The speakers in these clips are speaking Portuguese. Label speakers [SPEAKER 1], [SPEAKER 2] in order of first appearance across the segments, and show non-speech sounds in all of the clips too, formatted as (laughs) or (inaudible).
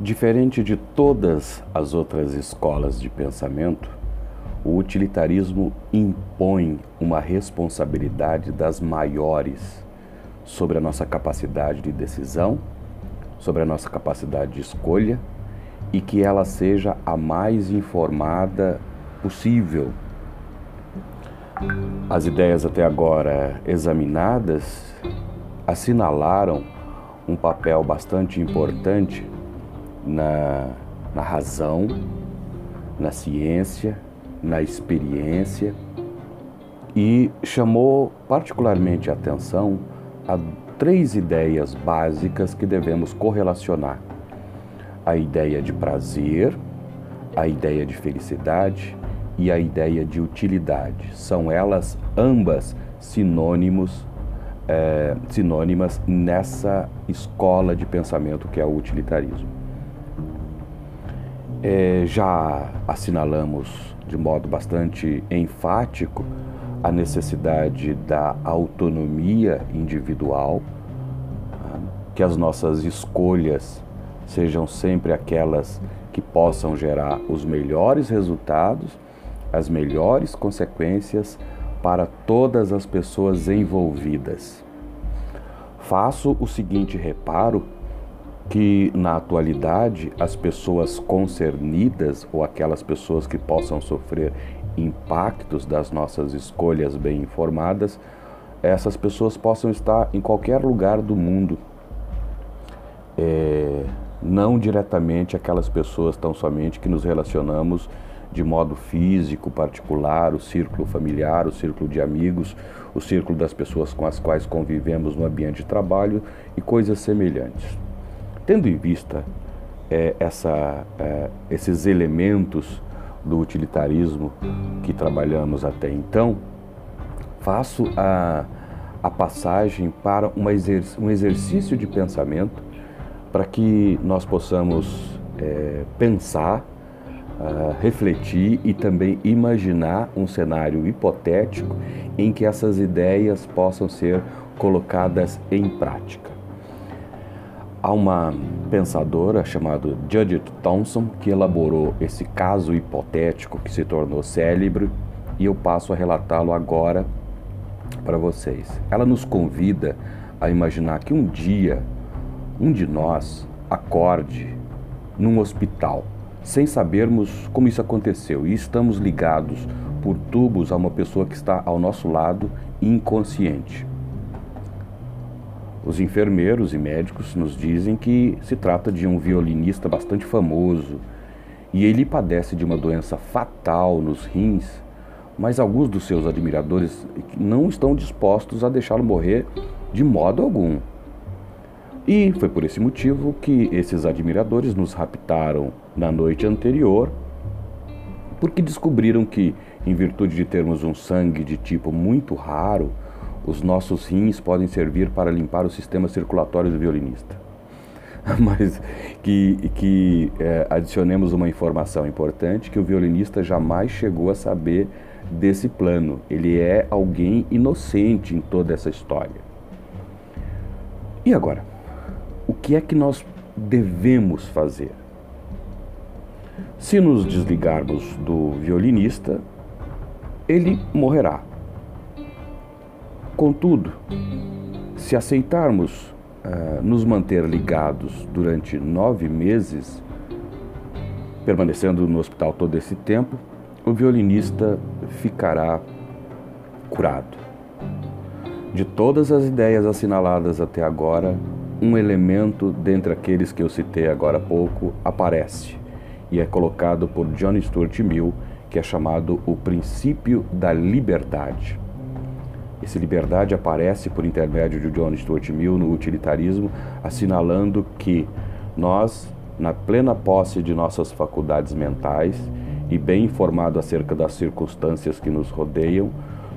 [SPEAKER 1] Diferente de todas as outras escolas de pensamento, o utilitarismo impõe uma responsabilidade das maiores sobre a nossa capacidade de decisão, sobre a nossa capacidade de escolha e que ela seja a mais informada possível. As ideias até agora examinadas assinalaram um papel bastante importante na, na razão, na ciência, na experiência e chamou particularmente a atenção a três ideias básicas que devemos correlacionar: a ideia de prazer, a ideia de felicidade e a ideia de utilidade. São elas ambas sinônimos, é, sinônimas nessa escola de pensamento que é o utilitarismo. É, já assinalamos de modo bastante enfático a necessidade da autonomia individual, que as nossas escolhas sejam sempre aquelas que possam gerar os melhores resultados, as melhores consequências para todas as pessoas envolvidas. Faço o seguinte reparo que na atualidade as pessoas concernidas ou aquelas pessoas que possam sofrer impactos das nossas escolhas bem informadas, essas pessoas possam estar em qualquer lugar do mundo. É, não diretamente aquelas pessoas tão somente que nos relacionamos de modo físico, particular, o círculo familiar, o círculo de amigos, o círculo das pessoas com as quais convivemos no ambiente de trabalho e coisas semelhantes. Tendo em vista é, essa, é, esses elementos do utilitarismo que trabalhamos até então, faço a, a passagem para uma exerc um exercício de pensamento para que nós possamos é, pensar, uh, refletir e também imaginar um cenário hipotético em que essas ideias possam ser colocadas em prática. Há uma pensadora chamada Judith Thompson que elaborou esse caso hipotético que se tornou célebre e eu passo a relatá-lo agora para vocês. Ela nos convida a imaginar que um dia um de nós acorde num hospital sem sabermos como isso aconteceu e estamos ligados por tubos a uma pessoa que está ao nosso lado inconsciente. Os enfermeiros e médicos nos dizem que se trata de um violinista bastante famoso e ele padece de uma doença fatal nos rins, mas alguns dos seus admiradores não estão dispostos a deixá-lo morrer de modo algum. E foi por esse motivo que esses admiradores nos raptaram na noite anterior, porque descobriram que, em virtude de termos um sangue de tipo muito raro, os nossos rins podem servir para limpar o sistema circulatório do violinista. (laughs) Mas que, que é, adicionemos uma informação importante que o violinista jamais chegou a saber desse plano. Ele é alguém inocente em toda essa história. E agora? O que é que nós devemos fazer? Se nos desligarmos do violinista, ele morrerá. Contudo, se aceitarmos uh, nos manter ligados durante nove meses, permanecendo no hospital todo esse tempo, o violinista ficará curado. De todas as ideias assinaladas até agora, um elemento dentre aqueles que eu citei agora há pouco aparece e é colocado por John Stuart Mill, que é chamado o princípio da liberdade. Esse liberdade aparece por intermédio de John Stuart Mill no utilitarismo, assinalando que nós, na plena posse de nossas faculdades mentais e bem informado acerca das circunstâncias que nos rodeiam,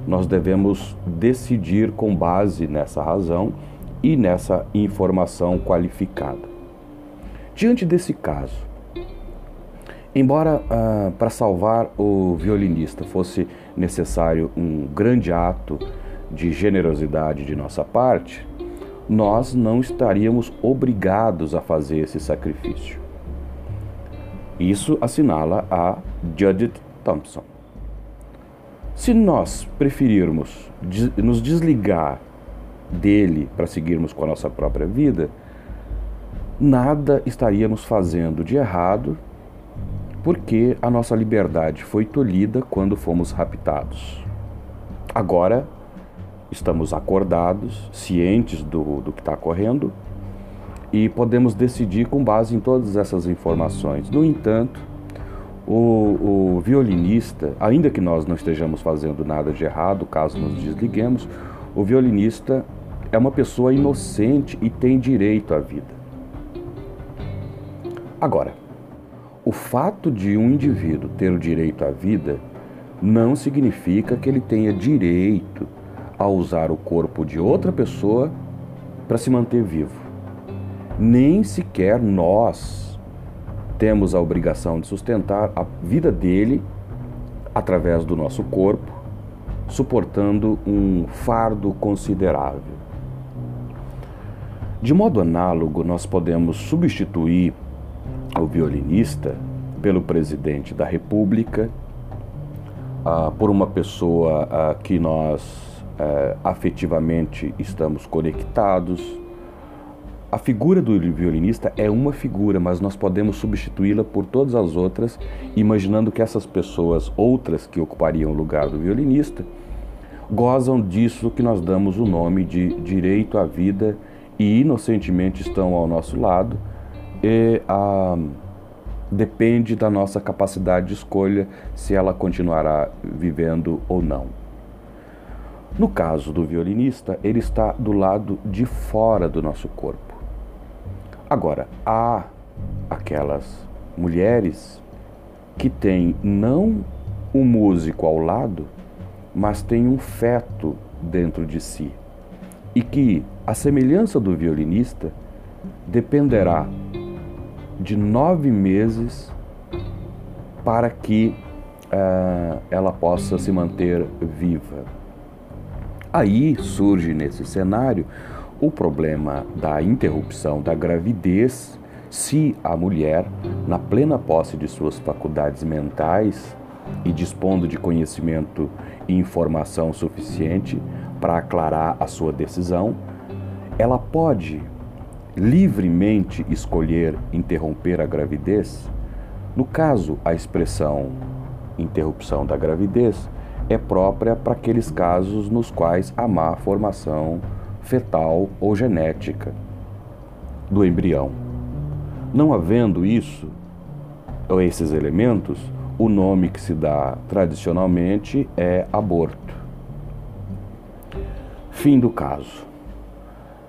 [SPEAKER 1] nós devemos decidir com base nessa razão e nessa informação qualificada. Diante desse caso, embora ah, para salvar o violinista fosse necessário um grande ato de generosidade de nossa parte, nós não estaríamos obrigados a fazer esse sacrifício. Isso assinala a Judith Thompson. Se nós preferirmos nos desligar dele para seguirmos com a nossa própria vida, nada estaríamos fazendo de errado, porque a nossa liberdade foi tolhida quando fomos raptados. Agora estamos acordados, cientes do, do que está ocorrendo e podemos decidir com base em todas essas informações. No entanto, o, o, violinista, ainda que nós não estejamos fazendo nada de errado, caso nos desliguemos, o violinista é uma pessoa inocente e tem direito à vida. Agora, o fato de um indivíduo ter o direito à vida não significa que ele tenha direito a usar o corpo de outra pessoa para se manter vivo. Nem sequer nós temos a obrigação de sustentar a vida dele através do nosso corpo, suportando um fardo considerável. De modo análogo, nós podemos substituir o violinista pelo presidente da República, uh, por uma pessoa uh, que nós uh, afetivamente estamos conectados. A figura do violinista é uma figura, mas nós podemos substituí-la por todas as outras, imaginando que essas pessoas, outras que ocupariam o lugar do violinista, gozam disso que nós damos o nome de direito à vida e inocentemente estão ao nosso lado. E, ah, depende da nossa capacidade de escolha se ela continuará vivendo ou não. No caso do violinista, ele está do lado de fora do nosso corpo. Agora, há aquelas mulheres que têm não um músico ao lado, mas têm um feto dentro de si. E que, a semelhança do violinista, dependerá de nove meses para que uh, ela possa se manter viva. Aí surge nesse cenário o problema da interrupção da gravidez se a mulher, na plena posse de suas faculdades mentais e dispondo de conhecimento e informação suficiente para aclarar a sua decisão, ela pode livremente escolher interromper a gravidez. No caso, a expressão interrupção da gravidez é própria para aqueles casos nos quais há má formação fetal ou genética do embrião. Não havendo isso, ou esses elementos, o nome que se dá tradicionalmente é aborto. Fim do caso.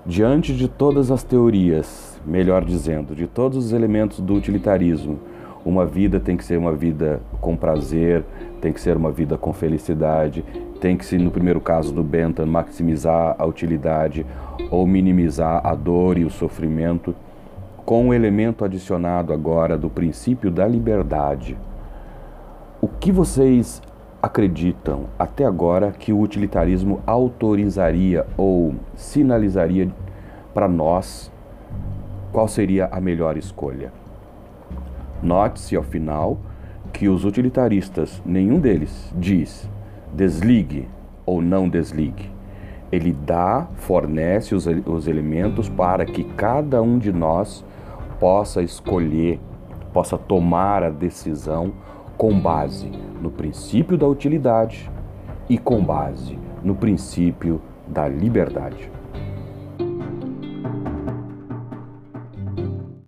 [SPEAKER 1] Diante de todas as teorias, melhor dizendo, de todos os elementos do utilitarismo, uma vida tem que ser uma vida com prazer, tem que ser uma vida com felicidade, tem que, se no primeiro caso do Bentham, maximizar a utilidade ou minimizar a dor e o sofrimento, com o um elemento adicionado agora do princípio da liberdade. O que vocês acreditam até agora que o utilitarismo autorizaria ou sinalizaria para nós qual seria a melhor escolha? Note-se ao final que os utilitaristas, nenhum deles diz desligue ou não desligue. Ele dá, fornece os, os elementos para que cada um de nós possa escolher, possa tomar a decisão com base no princípio da utilidade e com base no princípio da liberdade.